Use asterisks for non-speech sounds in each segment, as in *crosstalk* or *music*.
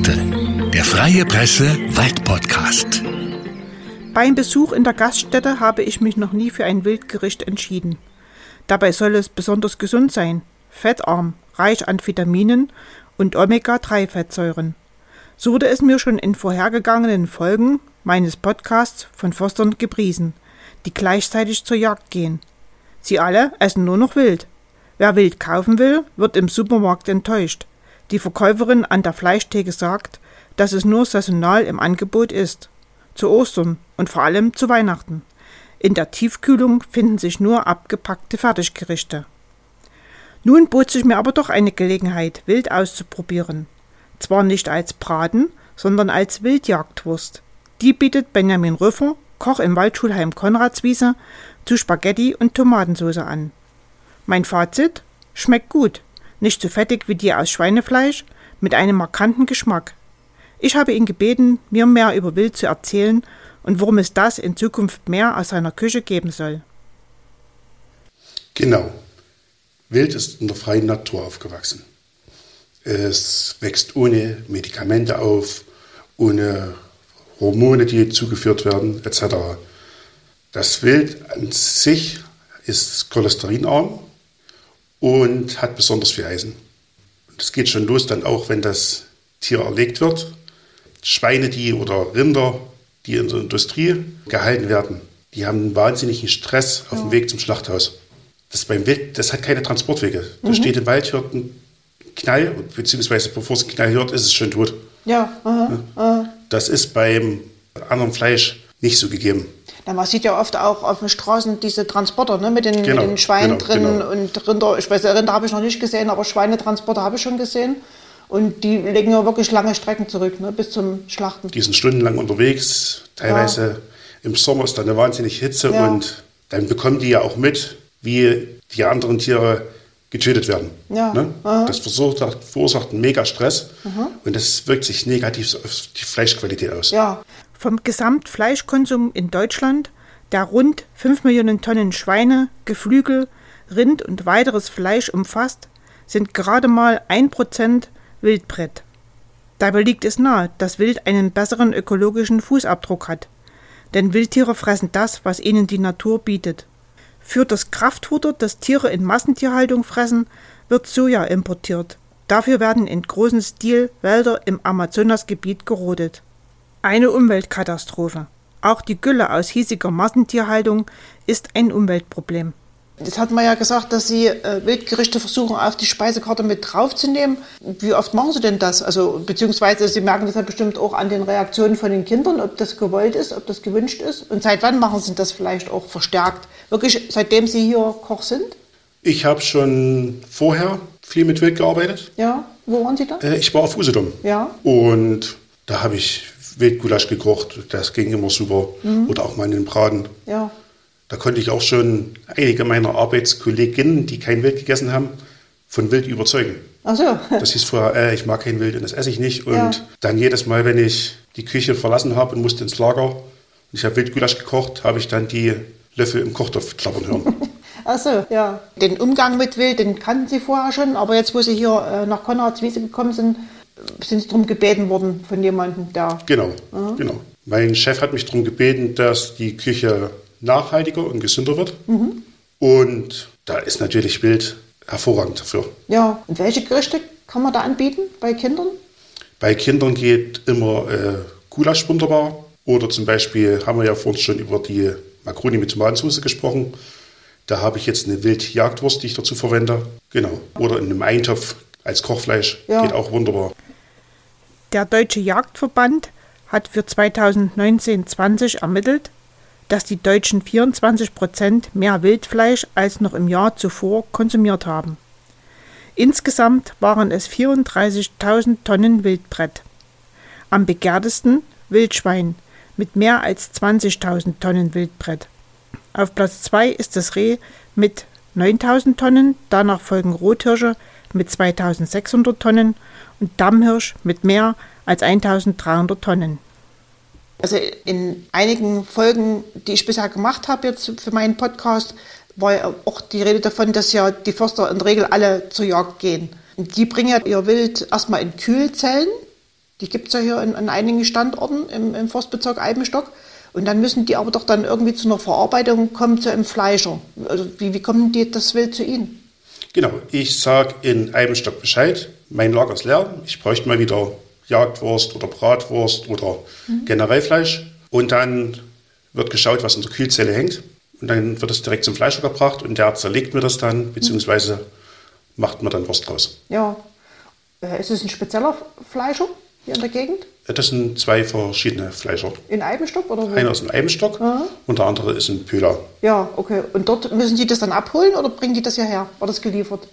Wildgeschichte. Der Freie Presse Waldpodcast. Beim Besuch in der Gaststätte habe ich mich noch nie für ein Wildgericht entschieden. Dabei soll es besonders gesund sein, fettarm, reich an Vitaminen und Omega-3-Fettsäuren. So wurde es mir schon in vorhergegangenen Folgen meines Podcasts von Forstern gepriesen, die gleichzeitig zur Jagd gehen. Sie alle essen nur noch Wild. Wer Wild kaufen will, wird im Supermarkt enttäuscht. Die Verkäuferin an der Fleischtheke sagt, dass es nur saisonal im Angebot ist. Zu Ostern und vor allem zu Weihnachten. In der Tiefkühlung finden sich nur abgepackte Fertiggerichte. Nun bot sich mir aber doch eine Gelegenheit, Wild auszuprobieren. Zwar nicht als Braten, sondern als Wildjagdwurst. Die bietet Benjamin Rüffer, Koch im Waldschulheim Konradswiese, zu Spaghetti und Tomatensauce an. Mein Fazit? Schmeckt gut. Nicht so fettig wie die aus Schweinefleisch, mit einem markanten Geschmack. Ich habe ihn gebeten, mir mehr über Wild zu erzählen und warum es das in Zukunft mehr aus seiner Küche geben soll. Genau. Wild ist in der freien Natur aufgewachsen. Es wächst ohne Medikamente auf, ohne Hormone, die zugeführt werden, etc. Das Wild an sich ist cholesterinarm, und hat besonders viel Eisen. Das geht schon los dann auch, wenn das Tier erlegt wird. Schweine, die oder Rinder, die in der Industrie gehalten werden, die haben einen wahnsinnigen Stress auf dem Weg zum Schlachthaus. Das beim Wild, das hat keine Transportwege. Da mhm. steht im Wald, hört ein Knall, beziehungsweise bevor es einen Knall hört, ist es schon tot. Ja, aha, aha. Das ist beim anderen Fleisch nicht so gegeben. Ja, man sieht ja oft auch auf den Straßen diese Transporter ne, mit, den, genau, mit den Schweinen genau, drin genau. und Rinder. Ich weiß, Rinder habe ich noch nicht gesehen, aber Schweinetransporter habe ich schon gesehen. Und die legen ja wirklich lange Strecken zurück, ne, bis zum Schlachten. Die sind stundenlang unterwegs. Teilweise ja. im Sommer ist da eine wahnsinnige Hitze ja. und dann bekommen die ja auch mit, wie die anderen Tiere getötet werden. Ja. Ne? Das verursacht, verursacht einen mega Stress mhm. und das wirkt sich negativ auf die Fleischqualität aus. Ja, vom Gesamtfleischkonsum in Deutschland, der rund 5 Millionen Tonnen Schweine, Geflügel, Rind und weiteres Fleisch umfasst, sind gerade mal 1% Wildbrett. Dabei liegt es nahe, dass Wild einen besseren ökologischen Fußabdruck hat. Denn Wildtiere fressen das, was ihnen die Natur bietet. Für das Kraftfutter, das Tiere in Massentierhaltung fressen, wird Soja importiert. Dafür werden in großem Stil Wälder im Amazonasgebiet gerodet. Eine Umweltkatastrophe. Auch die Gülle aus hiesiger Massentierhaltung ist ein Umweltproblem. Jetzt hat man ja gesagt, dass Sie äh, Wildgerichte versuchen, auf die Speisekarte mit draufzunehmen. Wie oft machen Sie denn das? Also, beziehungsweise Sie merken das ja bestimmt auch an den Reaktionen von den Kindern, ob das gewollt ist, ob das gewünscht ist. Und seit wann machen Sie das vielleicht auch verstärkt? Wirklich seitdem Sie hier Koch sind? Ich habe schon vorher viel mit Wild gearbeitet. Ja, wo waren Sie da? Äh, ich war auf Usedom. Ja. Und da habe ich Wildgulasch gekocht, das ging immer super. Mhm. Oder auch mal in den Braten. Ja. Da konnte ich auch schon einige meiner Arbeitskolleginnen, die kein Wild gegessen haben, von Wild überzeugen. Ach so. Das hieß vorher, äh, ich mag kein Wild und das esse ich nicht. Und ja. dann jedes Mal, wenn ich die Küche verlassen habe und musste ins Lager und ich habe Wildgulasch gekocht, habe ich dann die Löffel im Kochtopf klappern hören. *laughs* Ach so, ja. Den Umgang mit Wild, den kannten Sie vorher schon, aber jetzt, wo Sie hier äh, nach Konradswiese gekommen sind, sind Sie darum gebeten worden von jemandem da? Genau, mhm. genau. Mein Chef hat mich darum gebeten, dass die Küche nachhaltiger und gesünder wird. Mhm. Und da ist natürlich Wild hervorragend dafür. Ja, und welche Gerichte kann man da anbieten bei Kindern? Bei Kindern geht immer äh, Gulasch wunderbar. Oder zum Beispiel haben wir ja vorhin schon über die Makroni mit Tomatensauce gesprochen. Da habe ich jetzt eine Wildjagdwurst, die ich dazu verwende. Genau. Oder in einem Eintopf als Kochfleisch. Ja. Geht auch wunderbar. Der Deutsche Jagdverband hat für 2019-20 ermittelt, dass die Deutschen 24 Prozent mehr Wildfleisch als noch im Jahr zuvor konsumiert haben. Insgesamt waren es 34.000 Tonnen Wildbrett. Am begehrtesten Wildschwein mit mehr als 20.000 Tonnen Wildbrett. Auf Platz 2 ist das Reh mit 9.000 Tonnen, danach folgen Rothirsche mit 2600 Tonnen und Dammhirsch mit mehr als 1300 Tonnen. Also in einigen Folgen, die ich bisher gemacht habe jetzt für meinen Podcast, war ja auch die Rede davon, dass ja die Förster in der Regel alle zur Jagd gehen. Die bringen ja ihr Wild erstmal in Kühlzellen Die gibt es ja hier in, an einigen Standorten im, im Forstbezirk Eibenstock. Und dann müssen die aber doch dann irgendwie zu einer Verarbeitung kommen zu einem Fleischer. Also wie, wie kommen die das Wild zu Ihnen? Genau, ich sage in Eibenstock Bescheid, mein Lager ist leer, ich bräuchte mal wieder Jagdwurst oder Bratwurst oder mhm. Generellfleisch. Und dann wird geschaut, was in der Kühlzelle hängt. Und dann wird es direkt zum Fleischer gebracht und der zerlegt mir das dann, beziehungsweise macht mir dann Wurst draus. Ja. Äh, ist es ein spezieller Fleischer hier in der Gegend? Das sind zwei verschiedene Fleischer. In Eibenstock oder wo? Einer ist in Eibenstock Aha. und der andere ist in Pöhler. Ja, okay. Und dort müssen Sie das dann abholen oder bringen die das hierher? Oder das geliefert?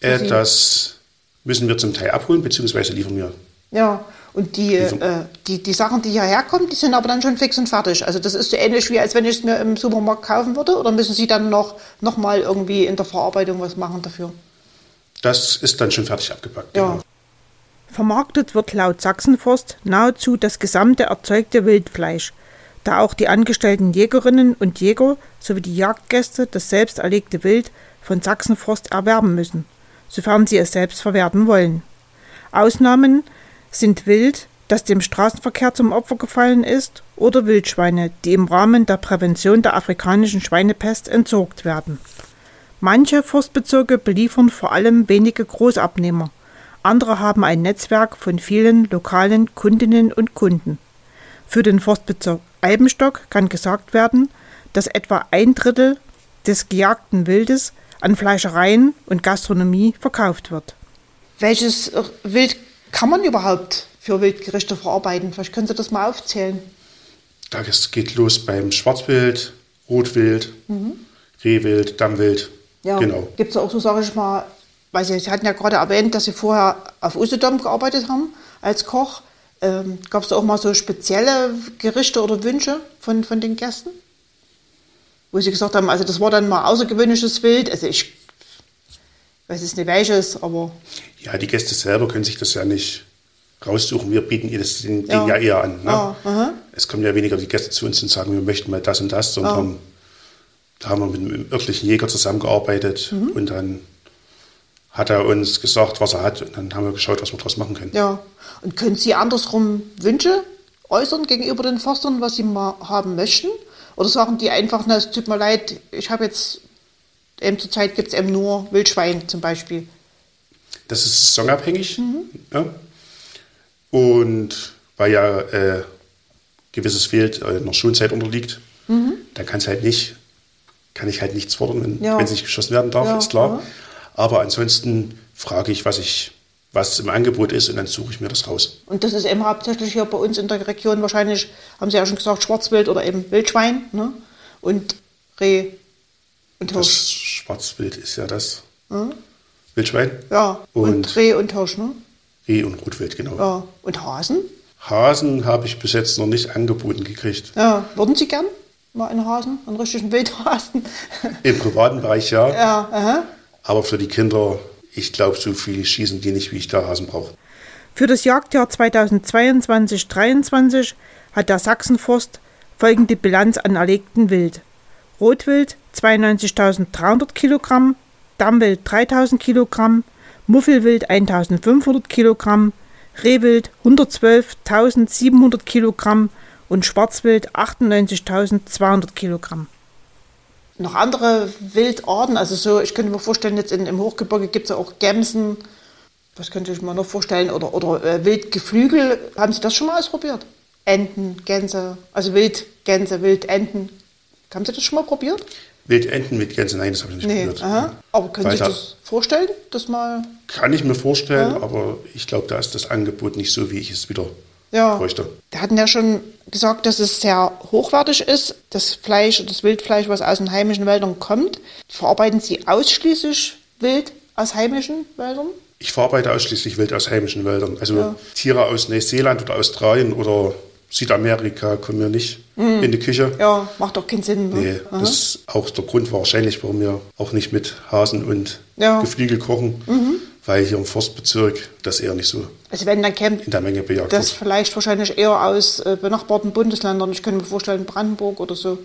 Äh, das müssen wir zum Teil abholen, beziehungsweise liefern wir. Ja, und die, äh, die, die Sachen, die hierher kommen, die sind aber dann schon fix und fertig. Also das ist so ähnlich wie, als wenn ich es mir im Supermarkt kaufen würde. Oder müssen Sie dann noch, noch mal irgendwie in der Verarbeitung was machen dafür? Das ist dann schon fertig abgepackt. Ja. Genau. Vermarktet wird laut Sachsenforst nahezu das gesamte erzeugte Wildfleisch, da auch die angestellten Jägerinnen und Jäger sowie die Jagdgäste das selbst erlegte Wild von Sachsenforst erwerben müssen, sofern sie es selbst verwerten wollen. Ausnahmen sind Wild, das dem Straßenverkehr zum Opfer gefallen ist, oder Wildschweine, die im Rahmen der Prävention der afrikanischen Schweinepest entsorgt werden. Manche Forstbezirke beliefern vor allem wenige Großabnehmer, andere haben ein Netzwerk von vielen lokalen Kundinnen und Kunden. Für den Forstbezirk Eibenstock kann gesagt werden, dass etwa ein Drittel des gejagten Wildes an Fleischereien und Gastronomie verkauft wird. Welches Wild kann man überhaupt für Wildgerichte verarbeiten? Vielleicht können Sie das mal aufzählen. Das geht los beim Schwarzwild, Rotwild, mhm. Rehwild, Dammwild. Ja, genau. Gibt es auch so, sage ich mal, weil Sie, Sie hatten ja gerade erwähnt, dass Sie vorher auf Usedom gearbeitet haben als Koch. Ähm, Gab es da auch mal so spezielle Gerichte oder Wünsche von, von den Gästen? Wo Sie gesagt haben, also das war dann mal außergewöhnliches Wild. Also ich weiß es nicht welches, aber. Ja, die Gäste selber können sich das ja nicht raussuchen. Wir bieten ihnen das Ding ja. ja eher an. Ne? Ah, es kommen ja weniger die Gäste zu uns und sagen, wir möchten mal das und das, sondern ah. da haben wir mit einem örtlichen Jäger zusammengearbeitet mhm. und dann hat er uns gesagt, was er hat und dann haben wir geschaut, was wir daraus machen können. Ja, und können Sie andersrum Wünsche äußern gegenüber den Forstern, was Sie mal haben möchten? Oder sagen die einfach, na, es tut mir leid, ich habe jetzt, eben zur Zeit gibt es eben nur Wildschwein zum Beispiel. Das ist saisonabhängig. Mhm. Ja. Und weil ja äh, gewisses Wild äh, einer Schonzeit unterliegt, mhm. dann kann es halt nicht, kann ich halt nichts fordern, wenn, ja. es nicht geschossen werden darf, ja. ist klar. Aber ansonsten frage ich, was ich was im Angebot ist und dann suche ich mir das raus. Und das ist eben hauptsächlich hier bei uns in der Region wahrscheinlich, haben Sie ja schon gesagt, Schwarzwild oder eben Wildschwein ne? und Reh und Hirsch. Das Schwarzwild ist ja das hm? Wildschwein. Ja, und, und, Reh und Hirsch, ne? Reh und Rotwild, genau. Ja, und Hasen? Hasen habe ich bis jetzt noch nicht angeboten gekriegt. Ja, würden Sie gern mal einen Hasen, einen richtigen Wildhasen? Im privaten Bereich ja. Ja, aha. Aber für die Kinder, ich glaube, so viel schießen die nicht, wie ich da Hasen brauche. Für das Jagdjahr 2022-23 hat der Sachsenforst folgende Bilanz an erlegten Wild. Rotwild 92.300 Kilogramm, Dammwild 3.000 Kilogramm, Muffelwild 1.500 Kilogramm, Rehwild 112.700 Kilogramm und Schwarzwild 98.200 Kilogramm noch andere Wildarten. Also so, ich könnte mir vorstellen, jetzt in, im Hochgebirge gibt es ja auch Gämsen. Was könnte ich mir noch vorstellen? Oder, oder äh, Wildgeflügel. Haben Sie das schon mal ausprobiert? Enten, Gänse, also Wildgänse, Wildenten. Haben Sie das schon mal probiert? Wildenten mit Gänse, nein, das habe ich nicht nee, probiert. Aha. Aber können Sie sich das vorstellen, das mal? Kann ich mir vorstellen, ja. aber ich glaube, da ist das Angebot nicht so, wie ich es wieder ja. bräuchte. Wir hatten ja schon gesagt, dass es sehr hochwertig ist, das Fleisch, das Wildfleisch, was aus den heimischen Wäldern kommt. Verarbeiten Sie ausschließlich Wild aus heimischen Wäldern? Ich verarbeite ausschließlich Wild aus heimischen Wäldern. Also ja. Tiere aus Neuseeland oder Australien oder Südamerika kommen mir nicht mhm. in die Küche. Ja, macht doch keinen Sinn. Ne? Nee, Aha. das ist auch der Grund wahrscheinlich, warum wir auch nicht mit Hasen und ja. Geflügel kochen. Mhm weil hier im Forstbezirk das eher nicht so also wenn dann käme in der Menge bejagt das wird. vielleicht wahrscheinlich eher aus äh, benachbarten Bundesländern. Ich könnte mir vorstellen Brandenburg oder so.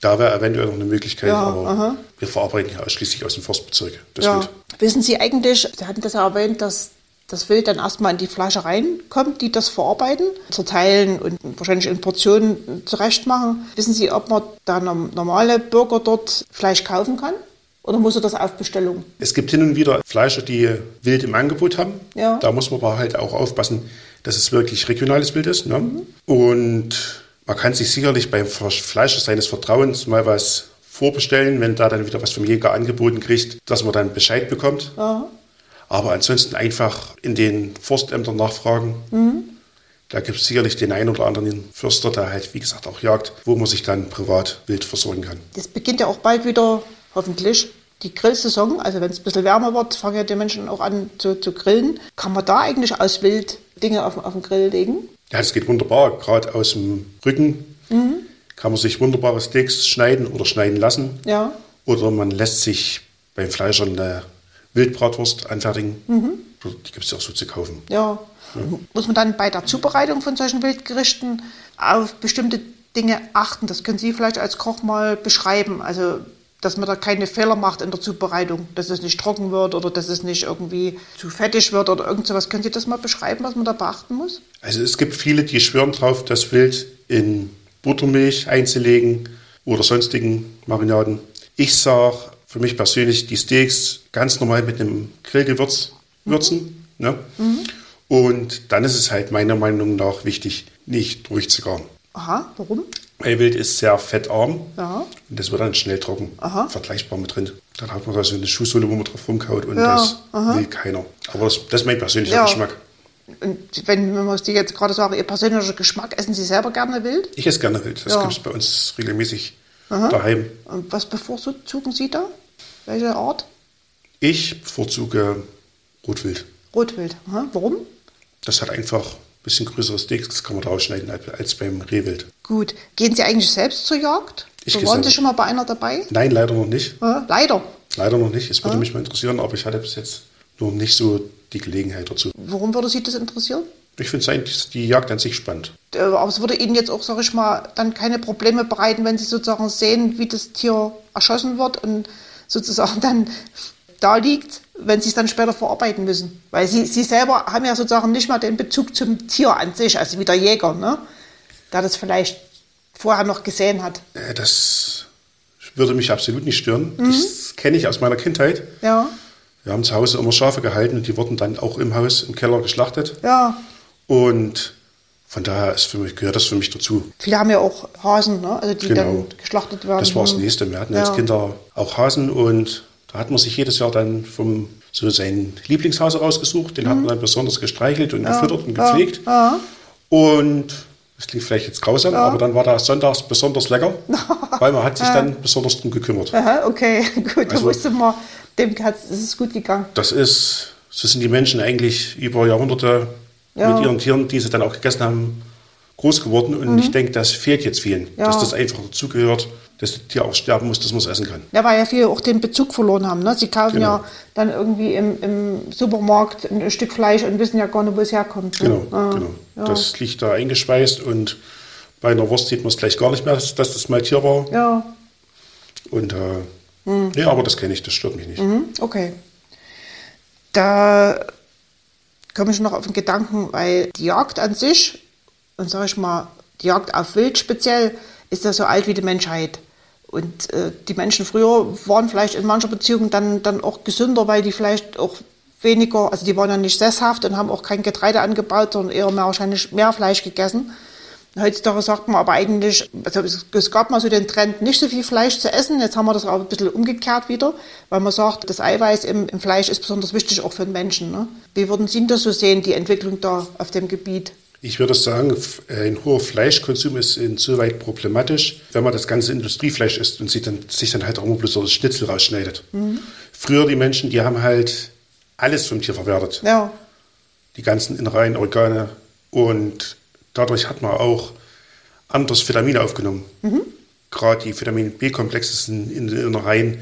Da wäre eventuell noch eine Möglichkeit, ja, aber aha. wir verarbeiten ja ausschließlich aus dem Forstbezirk. Ja. Wissen Sie eigentlich, Sie hatten das ja erwähnt, dass das Wild dann erstmal in die Flasche reinkommt, die das verarbeiten, zerteilen und wahrscheinlich in Portionen zurechtmachen. Wissen Sie, ob man da normale Bürger dort Fleisch kaufen kann? Oder muss er das auf Bestellung? Es gibt hin und wieder Fleischer, die Wild im Angebot haben. Ja. Da muss man aber halt auch aufpassen, dass es wirklich regionales Wild ist. Ne? Mhm. Und man kann sich sicherlich beim Fleischer seines Vertrauens mal was vorbestellen, wenn da dann wieder was vom Jäger angeboten kriegt, dass man dann Bescheid bekommt. Aha. Aber ansonsten einfach in den Forstämtern nachfragen. Mhm. Da gibt es sicherlich den einen oder anderen Förster, der halt, wie gesagt, auch jagt, wo man sich dann privat wild versorgen kann. Das beginnt ja auch bald wieder, hoffentlich, die Grillsaison. Also wenn es ein bisschen wärmer wird, fangen ja die Menschen auch an zu, zu grillen. Kann man da eigentlich aus Wild Dinge auf, auf den Grill legen? Ja, das geht wunderbar. Gerade aus dem Rücken mhm. kann man sich wunderbare Steaks schneiden oder schneiden lassen. Ja. Oder man lässt sich beim Fleischer eine Wildbratwurst anfertigen. Mhm. Die gibt es ja auch so zu kaufen. Ja. ja. Muss man dann bei der Zubereitung von solchen Wildgerichten auf bestimmte Dinge achten? Das können Sie vielleicht als Koch mal beschreiben. Also dass man da keine Fehler macht in der Zubereitung, dass es nicht trocken wird oder dass es nicht irgendwie zu fettig wird oder irgend sowas. Können Sie das mal beschreiben, was man da beachten muss? Also es gibt viele, die schwören drauf, das Wild in Buttermilch einzulegen oder sonstigen Marinaden. Ich sage für mich persönlich die Steaks ganz normal mit einem Grillgewürz würzen. Mhm. Ne? Mhm. Und dann ist es halt meiner Meinung nach wichtig, nicht durchzugaren. Aha, warum? Weil Wild ist sehr fettarm ja. und das wird dann schnell trocken. Aha. Vergleichbar mit Rind. Dann hat man da so eine Schuhsohle, wo man drauf rumkaut und Ja, das aha. will keiner. Aber das, das ist mein persönlicher Ja. Geschmack. Und wenn, wenn man Sie jetzt gerade sagen, Ihr persönlicher Geschmack, essen Sie selber gerne wild? Ich esse gerne Wild. Das Ja. gibt es bei uns regelmäßig daheim. Und was bevorzugen Sie da? Welche Art? Ich bevorzuge Rotwild. Rotwild. Aha. Warum? Das hat einfach ein bisschen größere Steaks, kann man da ausschneiden als- beim Rehwild. Gut. Gehen Sie eigentlich selbst zur Jagd? Ich so waren Sie schon mal bei einer dabei? Nein, leider noch nicht. Ja, leider. Leider noch nicht. Es würde mich mal interessieren, aber ich hatte bis jetzt noch nicht so die Gelegenheit dazu. Warum würde Sie das interessieren? Ich finde eigentlich die Jagd an sich spannend. Äh, Aber es würde Ihnen jetzt auch, sag ich mal, dann keine Probleme bereiten, wenn Sie sozusagen sehen, wie das Tier erschossen wird und sozusagen *laughs* dann da liegt, wenn Sie es dann später verarbeiten müssen. Weil Sie, Sie selber haben ja sozusagen nicht mal den Bezug zum Tier an sich, also wie der Jäger, ne? der das vielleicht vorher noch gesehen hat. Äh, Das würde mich absolut nicht stören. Mhm. Das kenne ich aus meiner Kindheit. Ja, Wir haben zu Hause immer Schafe gehalten und die wurden dann auch im Haus, im Keller geschlachtet. ja. Und von daher ist für mich, gehört das für mich dazu. Viele haben ja auch Hasen, ne? also die Genau. dann geschlachtet werden. Das war das Nächste. Wir hatten Ja. als Kinder auch Hasen und da hat man sich jedes Jahr dann vom so seinen Lieblingshase rausgesucht. Den hat man dann besonders gestreichelt und gefüttert und Mhm. Ja, gepflegt. ja. Und das klingt vielleicht jetzt grausam, aber dann war das sonntags besonders lecker, *laughs* weil man hat sich dann besonders drum gekümmert. Aha, okay, *laughs* gut, da Also- wusste man, dem hat's, es ist gut gegangen. Das ist, so sind die Menschen eigentlich über Jahrhunderte Ja. mit ihren Tieren, die sie dann auch gegessen haben, groß geworden. Und ich denke, das fehlt jetzt vielen, Mhm. Ja. dass das einfach dazugehört, dass das Tier auch sterben muss, dass man es essen kann. Ja, weil ja viele auch den Bezug verloren haben. Ne? Sie kaufen Genau. ja dann irgendwie im, im Supermarkt ein Stück Fleisch und wissen ja gar nicht, wo es herkommt. ne? Genau, Ja, genau. Ja. Das liegt da eingeschweißt und bei einer Wurst sieht man es gleich gar nicht mehr, dass, das mal Tier war. ja, Und äh, ja, aber das kenne ich, das stört mich nicht. mhm, okay. Da komme ich noch auf den Gedanken, weil die Jagd an sich, und sage ich mal, die Jagd auf Wild speziell, ist ja so alt wie die Menschheit. Und äh, die Menschen früher waren vielleicht in mancher Beziehung dann, dann auch gesünder, weil die vielleicht auch weniger, also die waren ja nicht sesshaft und haben auch kein Getreide angebaut, sondern eher mehr, wahrscheinlich mehr Fleisch gegessen. Heutzutage sagt man aber eigentlich, also es, gab mal so den Trend, nicht so viel Fleisch zu essen. Jetzt haben wir das aber ein bisschen umgekehrt wieder, weil man sagt, das Eiweiß im, im Fleisch ist besonders wichtig auch für den Menschen. Ne? Wie würden Sie das so sehen, die Entwicklung da auf dem Gebiet? Ich würde sagen, äh, ein hoher Fleischkonsum ist insoweit problematisch, wenn man das ganze Industriefleisch isst und sich dann, sich dann halt auch immer bloß so das Schnitzel rausschneidet. Früher die Menschen, die haben halt alles vom Tier verwertet. Ja, Die ganzen Innereien, Organe und dadurch hat man auch anders Vitamine aufgenommen. Gerade die Vitamin B-Komplexe sind in den Innereien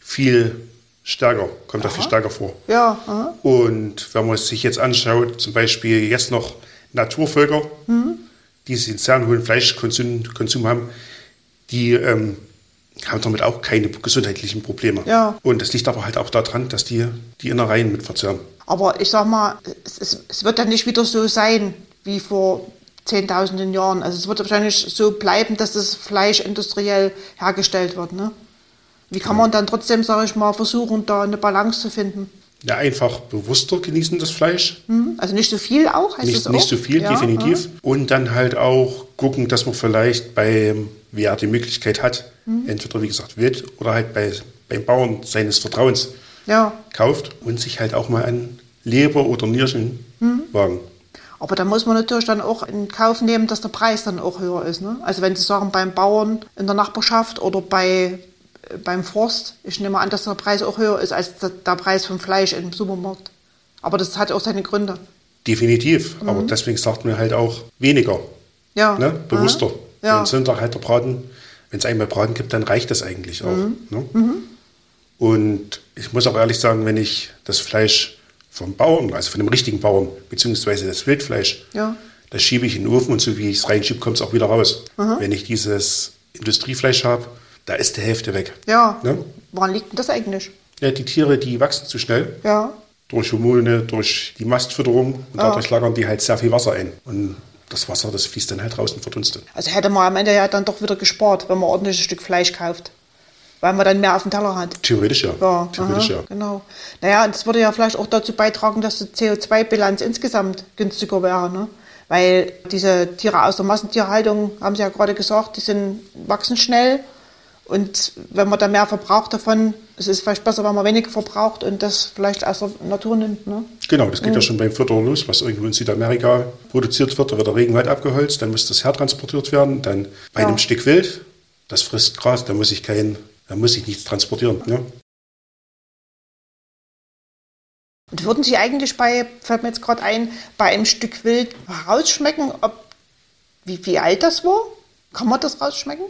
viel stärker, kommt da viel stärker vor. ja, aha. Und wenn man sich jetzt anschaut, zum Beispiel jetzt noch Naturvölker, die einen sehr hohen Fleischkonsum Konsum haben, die ähm, haben damit auch keine gesundheitlichen Probleme. Ja. Und das liegt aber halt auch daran, dass die die Innereien mit verzehren. Aber ich sag mal, es, es, es wird dann nicht wieder so sein wie vor zehntausenden Jahren. Also es wird wahrscheinlich so bleiben, dass das Fleisch industriell hergestellt wird. Ne? Wie kann man dann trotzdem, sage ich mal, versuchen, da eine Balance zu finden? Ja, einfach bewusster genießen das Fleisch. Hm? Also nicht so viel auch, heißt Nicht, auch? nicht so viel, Ja, definitiv. Und dann halt auch gucken, dass man vielleicht beim, wer die Möglichkeit hat, Mhm. entweder wie gesagt wild oder halt bei, beim Bauern seines Vertrauens Ja, kauft und sich halt auch mal an Leber oder Nierchen Mhm. wagen. aber da muss man natürlich dann auch in Kauf nehmen, dass der Preis dann auch höher ist. Ne? Also wenn Sie sagen, beim Bauern in der Nachbarschaft oder bei, beim Forst, ich nehme an, dass der Preis auch höher ist als der, Preis vom Fleisch im Supermarkt. Aber das hat auch seine Gründe. Definitiv. Mhm. Aber deswegen sagt man halt auch weniger. Ja. Ne? Bewusster. Aha. Ja. Wenn Sonntag halt der Braten, wenn es einmal Braten gibt, dann reicht das eigentlich auch. Mhm. Ne? Und ich muss auch ehrlich sagen, wenn ich das Fleisch vom Bauern, also von dem richtigen Bauern, beziehungsweise das Wildfleisch, Ja. das schiebe ich in den Ofen und so wie ich es reinschiebe, kommt es auch wieder raus. Wenn ich dieses Industriefleisch habe, da ist die Hälfte weg. Ja. Ne? Woran liegt denn das eigentlich? Ja, die Tiere, die wachsen zu schnell. Ja. Durch Hormone, durch die Mastfütterung und dadurch lagern die halt sehr viel Wasser ein. Und das Wasser, das fließt dann halt draußen verdunstet. Also hätte man am Ende ja dann doch wieder gespart, wenn man ordentlich ein Stück Fleisch kauft. Weil man dann mehr auf dem Teller hat. Theoretisch ja. Ja, Theoretisch aha, ja. genau. Naja, und das würde ja vielleicht auch dazu beitragen, dass die CO2-Bilanz insgesamt günstiger wäre. Ne? Weil diese Tiere aus der Massentierhaltung, haben Sie ja gerade gesagt, die sind, wachsen schnell. Und wenn man da mehr verbraucht davon, es ist vielleicht besser, wenn man weniger verbraucht und das vielleicht aus der Natur nimmt. Ne? Genau, das geht ja schon beim Futter los, was irgendwo in Südamerika produziert wird. Da wird der Regenwald abgeholzt, dann muss das hertransportiert werden. Dann bei Ja. einem Stück Wild, das frisst Gras, da muss ich kein, da muss ich nichts transportieren. Ne? Und würden Sie eigentlich bei, fällt mir jetzt gerade ein, bei einem Stück Wild rausschmecken, ob, wie, wie alt das war? Kann man das rausschmecken?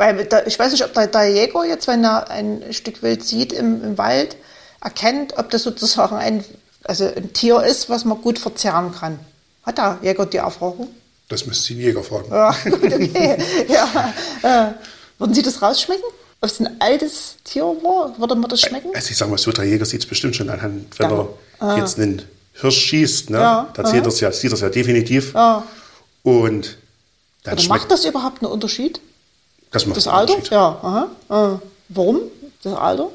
Weil da, ich weiß nicht, ob der, der Jäger jetzt, wenn er ein Stück Wild sieht im, im Wald, erkennt, ob das sozusagen ein, also ein Tier ist, was man gut verzehren kann. Hat der Jäger die Erfahrung? Das müssen Sie den Jäger fragen. Ja, *laughs* gut, okay. ja, äh, würden Sie das rausschmecken? Ob es ein altes Tier war? Würde man das schmecken? Also ich sage mal so, der Jäger sieht es bestimmt schon anhand, wenn Ja. er jetzt einen Hirsch schießt, ne? Ja, da sieht er es ja, sieht ja definitiv. Ja. Und dann Oder macht das überhaupt einen Unterschied? Das macht Das Alter? Ja, aha. Äh, warum? Das Alter?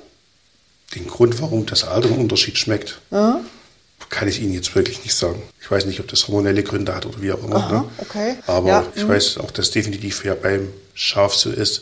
Den Grund, warum das Alter einen Unterschied schmeckt, Ja. kann ich Ihnen jetzt wirklich nicht sagen. Ich weiß nicht, ob das hormonelle Gründe hat oder wie auch immer. Aha, ne? okay. Aber Ja, ich mhm. weiß auch, dass definitiv ja beim Schaf so ist.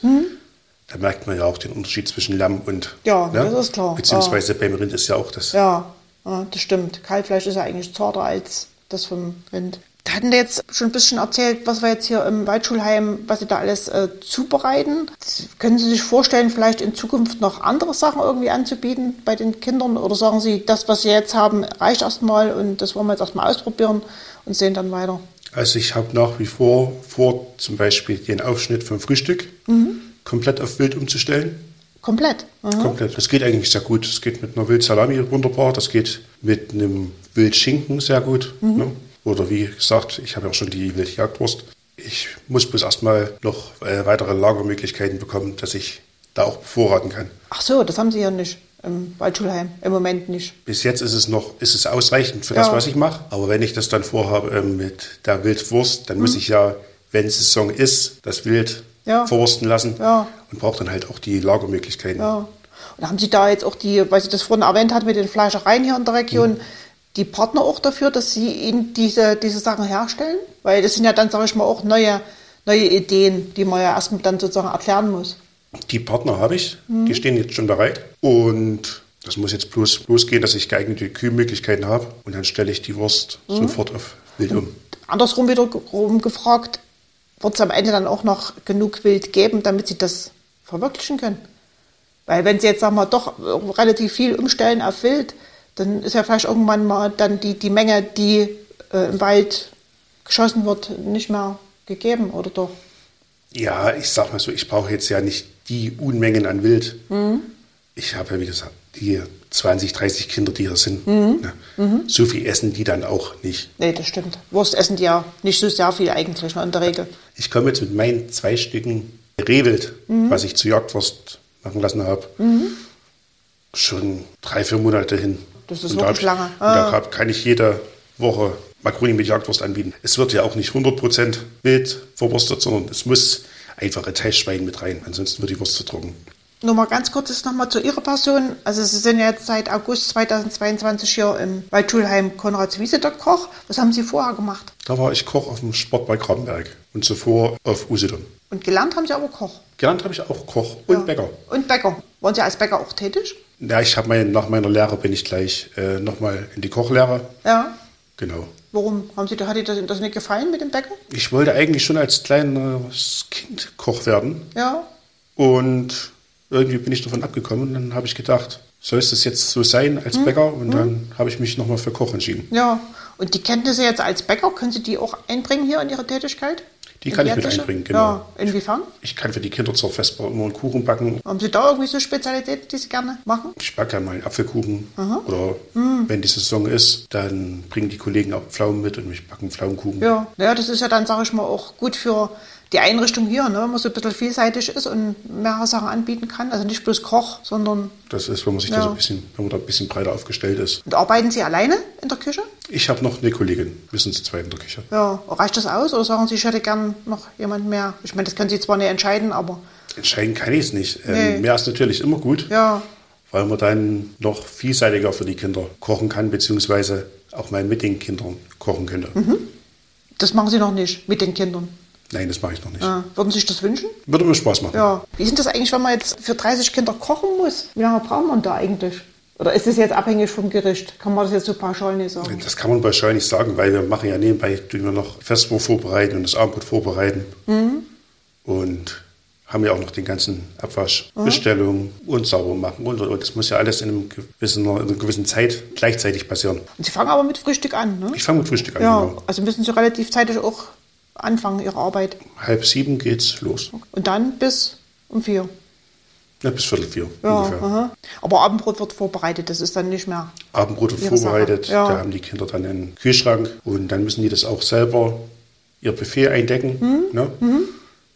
Da merkt man ja auch den Unterschied zwischen Lamm und. ne? Ja, das ist klar. Beziehungsweise beim Rind ist ja auch das. Ja, ja, das stimmt. Kalbfleisch ist ja eigentlich zarter als das vom Rind. Da hatten wir jetzt schon ein bisschen erzählt, was wir jetzt hier im Waldschulheim, was Sie da alles äh, zubereiten. Können Sie sich vorstellen, vielleicht in Zukunft noch andere Sachen irgendwie anzubieten bei den Kindern? Oder sagen Sie, das, was Sie jetzt haben, reicht erstmal und das wollen wir jetzt erstmal ausprobieren und sehen dann weiter? Also ich habe nach wie vor vor, zum Beispiel den Aufschnitt vom Frühstück Mhm. komplett auf Wild umzustellen. Komplett. Aha. Komplett. Das geht eigentlich sehr gut. Das geht mit einer Wildsalami wunderbar. Das geht mit einem Wildschinken sehr gut. Mhm. Ne? Oder wie gesagt, ich habe ja auch schon die Wildjagdwurst. Ich muss bloß erstmal noch äh, weitere Lagermöglichkeiten bekommen, dass ich da auch bevorraten kann. Ach so, das haben Sie ja nicht im Waldschulheim. Im Moment nicht. Bis jetzt ist es noch, ist es ausreichend für Ja. das, was ich mache. Aber wenn ich das dann vorhabe ähm, mit der Wildwurst, dann muss ich ja, wenn Saison ist, das Wild Mhm. Ja. verwursten lassen Ja. und brauche dann halt auch die Lagermöglichkeiten. Ja. Und haben Sie da jetzt auch die, weil Sie das vorhin erwähnt hat mit den Fleischereien hier in der Region, die Partner auch dafür, dass Sie Ihnen diese, diese Sachen herstellen? Weil das sind ja dann, sage ich mal, auch neue, neue Ideen, die man ja erstmal dann sozusagen erklären muss. Die Partner habe ich, Mhm. die stehen jetzt schon bereit. Und das muss jetzt bloß, bloß gehen, dass ich geeignete Kühlmöglichkeiten habe. Und dann stelle ich die Wurst Mhm. sofort auf Wild um. Andersrum wiederum gefragt, wird es am Ende dann auch noch genug Wild geben, damit Sie das verwirklichen können? Weil wenn Sie jetzt, sagen wir, doch relativ viel umstellen auf Wild, dann ist ja vielleicht irgendwann mal dann die, die Menge, die äh, im Wald geschossen wird, nicht mehr gegeben, oder doch? Ja, ich sag mal so, ich brauche jetzt ja nicht die Unmengen an Wild. Mhm. Ich habe ja, wie gesagt, die 20, 30 Kinder, die hier sind. Mhm. Ne? So viel essen die dann auch nicht. Nee, das stimmt. Wurst essen die ja nicht so sehr viel eigentlich, ne, in der Regel. Ich komme jetzt mit meinen zwei Stücken Rehwild, was ich zu Jagdwurst machen lassen habe, schon drei, vier Monate hin. Das ist Und da wirklich lange. Da Ah. hab- kann ich jede Woche Makroni mit Jagdwurst anbieten. Es wird ja auch nicht 100% wild verwurstet, sondern es muss einfach ein Teichschwein mit rein, ansonsten wird die Wurst zu trocken. Nur mal ganz kurz nochmal zu Ihrer Person. Also Sie sind jetzt seit August 2022 hier im Waldschulheim Konradswiese der Koch. Was haben Sie vorher gemacht? Da war ich Koch auf dem Sportball Grabenberg und zuvor auf Usedom. Und gelernt haben Sie aber Koch. Gelernt habe ich auch Koch und Ja. Bäcker. Und Bäcker. Waren Sie als Bäcker auch tätig? Ja, ich habe mein, nach meiner Lehre bin ich gleich äh, nochmal in die Kochlehre. Ja. Genau. Warum? Haben Sie, hat Ihnen das, das nicht gefallen mit dem Bäcker? Ich wollte eigentlich schon als kleines Kind Koch werden Ja. und irgendwie bin ich davon abgekommen und dann habe ich gedacht, soll es das jetzt so sein als Hm. Bäcker? Und dann habe ich mich nochmal für Koch entschieden. Ja. Und die Kenntnisse jetzt als Bäcker, können Sie die auch einbringen hier in Ihre Tätigkeit? Die kann ich mit einbringen, genau. Ja. Inwiefern? Ich kann für die Kinder zur Vesper immer einen Kuchen backen. Haben Sie da irgendwie so Spezialitäten, die Sie gerne machen? Ich backe gerne mal einen Apfelkuchen. Oder Hm. wenn die Saison ist, dann bringen die Kollegen auch Pflaumen mit und ich backe einen Pflaumenkuchen. Ja. Ja, das ist ja dann, sage ich mal, auch gut für die Einrichtung hier, ne? wenn man so ein bisschen vielseitig ist und mehrere Sachen anbieten kann. Also nicht bloß Koch, sondern. Das ist, wenn man sich Ja. da so ein bisschen, wenn man da ein bisschen breiter aufgestellt ist. Und arbeiten Sie alleine in der Küche? Ich habe noch eine Kollegin, wir sind zu zweit in der Küche. Ja. Reicht das aus oder sagen Sie, ich hätte gern noch jemand mehr? Ich meine, das können Sie zwar nicht entscheiden, aber. Entscheiden kann ich es nicht. Ähm, Nee. Mehr ist natürlich immer gut, Ja. weil man dann noch vielseitiger für die Kinder kochen kann, beziehungsweise auch mal mit den Kindern kochen könnte. Mhm. Das machen Sie noch nicht mit den Kindern. Nein, das mache ich noch nicht. Ja. Würden Sie sich das wünschen? Würde mir Spaß machen. Ja. Wie ist das eigentlich, wenn man jetzt für 30 Kinder kochen muss? Wie lange braucht man da eigentlich? Oder ist das jetzt abhängig vom Gericht? Kann man das jetzt so pauschal nicht sagen? Das kann man pauschal nicht sagen, weil wir machen ja nebenbei, tun wir noch Festwurf vorbereiten und das Abendbrot vorbereiten. Mhm. Und haben ja auch noch den ganzen Abwasch, Bestellung und sauber machen und, und, und. Das muss ja alles in, einem gewissen, in einer gewissen Zeit gleichzeitig passieren. Und Sie fangen aber mit Frühstück an, ne? Ich fange mit Frühstück an, Ja, genau. also müssen Sie relativ zeitig auch anfangen, Ihre Arbeit. Halb sieben geht's los. Und dann bis um vier. Ja, bis Viertel vier Ja, ungefähr. aha. Aber Abendbrot wird vorbereitet, das ist dann nicht mehr. Abendbrot wird vorbereitet, ja. da haben die Kinder dann einen Kühlschrank und dann müssen die das auch selber, ihr Buffet eindecken, Mhm. ne?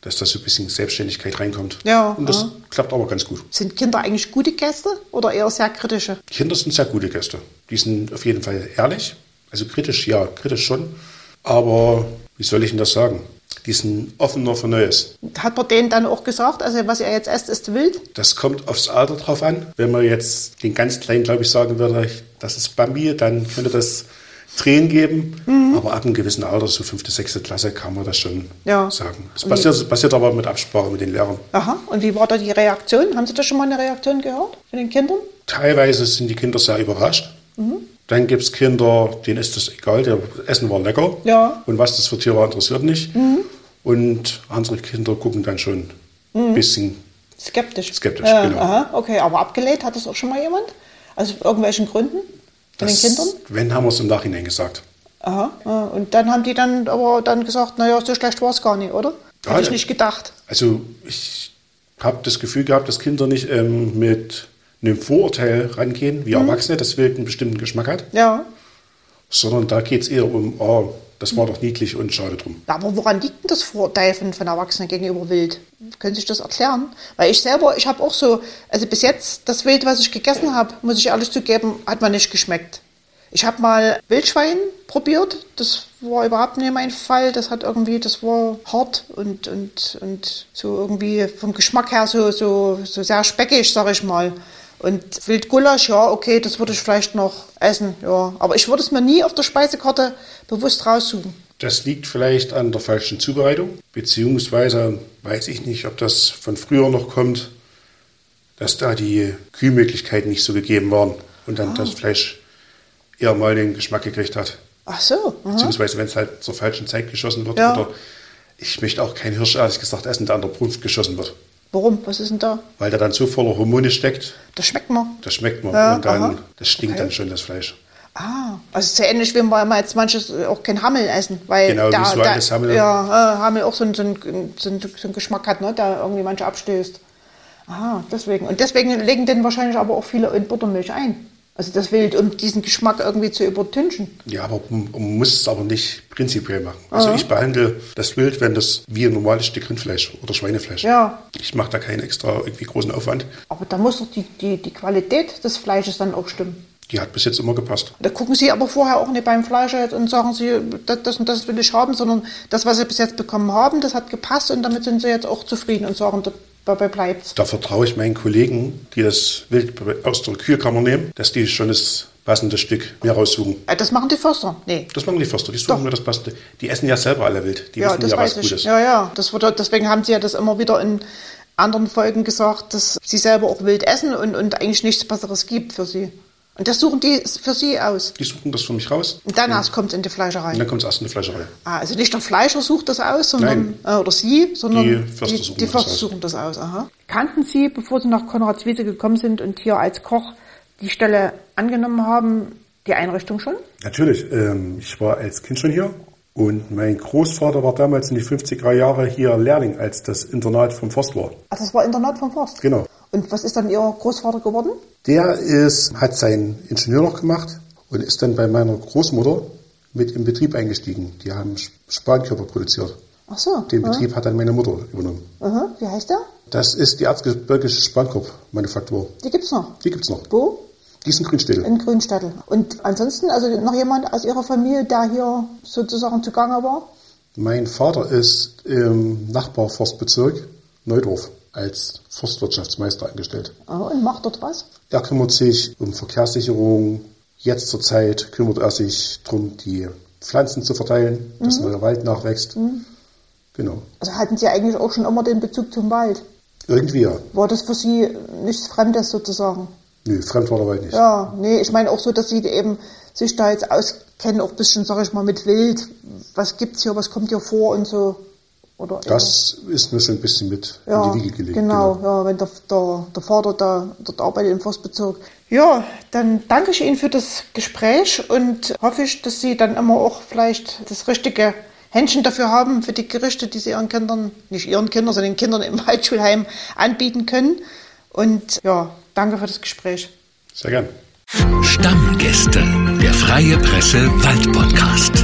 dass da so ein bisschen Selbstständigkeit reinkommt. Ja, und das aha. klappt aber ganz gut. Sind Kinder eigentlich gute Gäste oder eher sehr kritische? Kinder sind sehr gute Gäste. Die sind auf jeden Fall ehrlich. Also kritisch, ja, kritisch schon. Aber wie soll ich denn das sagen? Die sind offener für Neues. Hat man denen dann auch gesagt, also was ihr jetzt esst, ist wild? Das kommt aufs Alter drauf an. Wenn man jetzt den ganz Kleinen, glaube ich, sagen würde, das ist Bambi, dann könnte das Tränen geben. Mhm. Aber ab einem gewissen Alter, so fünfte, sechste Klasse, kann man das schon Ja. sagen. Das passiert, passiert aber mit Absprache mit den Lehrern. Aha. Und wie war da die Reaktion? Haben Sie da schon mal eine Reaktion gehört von den Kindern? Teilweise sind die Kinder sehr überrascht. Mhm. Dann gibt es Kinder, denen ist das egal, der Essen war lecker. Ja. Mhm. Und was das für Tiere war, interessiert nicht. Und andere Kinder gucken dann schon ein bisschen. Skeptisch. Skeptisch, ja, genau. Aha, okay. Aber abgelehnt hat das auch schon mal jemand? Also aus irgendwelchen Gründen? Von den Das- Kindern? Wenn, haben wir es im Nachhinein gesagt. Aha. Und dann haben die dann aber dann gesagt, naja, so schlecht war es gar nicht, oder? Ja, Hätte ich nicht gedacht. Also ich habe das Gefühl gehabt, dass Kinder nicht ähm, mit einem Vorurteil rangehen, Mhm. wie Erwachsene, das Wild einen bestimmten Geschmack hat, Ja. sondern da geht es eher um, oh, das war doch niedlich und schade drum. Aber woran liegt denn das Vorurteil von, von Erwachsenen gegenüber Wild? Können Sie sich das erklären? Weil ich selber, ich habe auch so, also bis jetzt, das Wild, was ich gegessen habe, muss ich ehrlich zugeben, hat mir nicht geschmeckt. Ich habe mal Wildschwein probiert, das war überhaupt nicht mein Fall. Das hat irgendwie, das war hart und, und, und so irgendwie vom Geschmack her so, so, so sehr speckig, sag ich mal. Und Wildgulasch, ja, okay, das würde ich vielleicht noch essen, ja. Aber ich würde es mir nie auf der Speisekarte bewusst raussuchen. Das liegt vielleicht an der falschen Zubereitung, beziehungsweise weiß ich nicht, ob das von früher noch kommt, dass da die Kühlmöglichkeiten nicht so gegeben waren und dann das Fleisch eher mal den Geschmack gekriegt hat. Ach so. aha. Beziehungsweise wenn es halt zur falschen Zeit geschossen wird. Ja. Oder ich möchte auch keinen Hirsch, ehrlich gesagt, essen, der an der Brunft geschossen wird. Warum? Was ist denn da? Weil der dann so voller Hormone steckt, Das schmeckt man. das schmeckt man. Ja, und dann, aha. das stinkt Okay. dann schon, das Fleisch. Ah, also so ähnlich wie wir immer jetzt manches auch kein Hammel essen, weil Genau, da, visuelles da, Hammel. Ja, äh, Hammel auch so einen, so, einen, so, einen, so Geschmack hat, ne, der irgendwie manche abstößt. Ah, deswegen. Und deswegen legen den wahrscheinlich aber auch viele in Buttermilch ein. Also das Wild, um diesen Geschmack irgendwie zu übertünchen. Ja, aber man muss es aber nicht prinzipiell machen. Also ich behandle das Wild, wenn das wie ein normales Stück Rindfleisch oder Schweinefleisch. Ja. Ich mache da keinen extra irgendwie großen Aufwand. Aber da muss doch die, die, die Qualität des Fleisches dann auch stimmen. Die hat bis jetzt immer gepasst. Da gucken Sie aber vorher auch nicht beim Fleisch und sagen Sie, das, das und das will ich haben, sondern das, was Sie bis jetzt bekommen haben, das hat gepasst und damit sind Sie jetzt auch zufrieden und sagen, dabei bleibt's. Da vertraue ich meinen Kollegen, die das Wild aus der Kühlkammer nehmen, dass die schon das passende Stück mir raussuchen. Äh, Das machen die Förster. Nee. Das machen die Förster, die suchen Doch. mir das passende. Die essen ja selber alle wild. Die Ja, wissen ja, was weiß gut ich. ist. Ja, ja. Das wurde, deswegen haben Sie ja das immer wieder in anderen Folgen gesagt, dass Sie selber auch wild essen und, und eigentlich nichts Besseres gibt für Sie. Und das suchen die für Sie aus. Die suchen das für mich raus Und dann erst kommt es in die Fleischerei. und dann kommt es erst in die Fleischerei. Ah, also nicht der Fleischer sucht das aus, sondern äh, oder Sie, sondern Die Förster die, suchen die das Förster aus. suchen das aus. Aha. Kannten Sie, bevor Sie nach Konradswiese gekommen sind und hier als Koch die Stelle angenommen haben, die Einrichtung schon? Natürlich, ähm, ich war als Kind schon hier und mein Großvater war damals in die 50er Jahre hier Lehrling, als das Internat vom Forst war. Ach, das war Internat vom Forst. Genau. Und was ist dann Ihr Großvater geworden? Der ist, hat seinen Ingenieur noch gemacht und ist dann bei meiner Großmutter mit im Betrieb eingestiegen. Die haben Sp- Spankörper produziert. Ach so. Den Betrieb hat dann meine Mutter übernommen. Aha. Wie heißt der? Das ist die erzgebirgische Spankorb-Manufaktur. Die gibt's noch. Die gibt's noch. Wo? Die ist in Grünstädel. In Grünstädtel. Und ansonsten, also noch jemand aus Ihrer Familie, der hier sozusagen zugange war? Mein Vater ist im Nachbarforstbezirk Neudorf als Forstwirtschaftsmeister angestellt. Ah, und macht dort was? Er kümmert sich um Verkehrssicherung. Jetzt zur Zeit kümmert er sich darum, die Pflanzen zu verteilen, dass neuer Wald nachwächst. Genau. Also hatten Sie eigentlich auch schon immer den Bezug zum Wald? Irgendwie ja. War das für Sie nichts Fremdes sozusagen? Nö, fremd war der Wald nicht. Ja, nee, ich meine auch so, dass Sie eben sich da jetzt auskennen, auch ein bisschen, sag ich mal, mit Wild. Was gibt's hier, was kommt hier vor und so. Oder Das ist mir schon ein bisschen mit ja, in die Wiege gelegt. Genau, ja, wenn der, der, der Vater da dort arbeitet im Forstbezirk. Ja, dann danke ich Ihnen für das Gespräch und hoffe ich, dass Sie dann immer auch vielleicht das richtige Händchen dafür haben, für die Gerichte, die Sie Ihren Kindern, nicht Ihren Kindern, sondern den Kindern im *laughs* Waldschulheim anbieten können. Und ja, danke für das Gespräch. Sehr gern. Stammgäste, der Freie Presse Waldpodcast.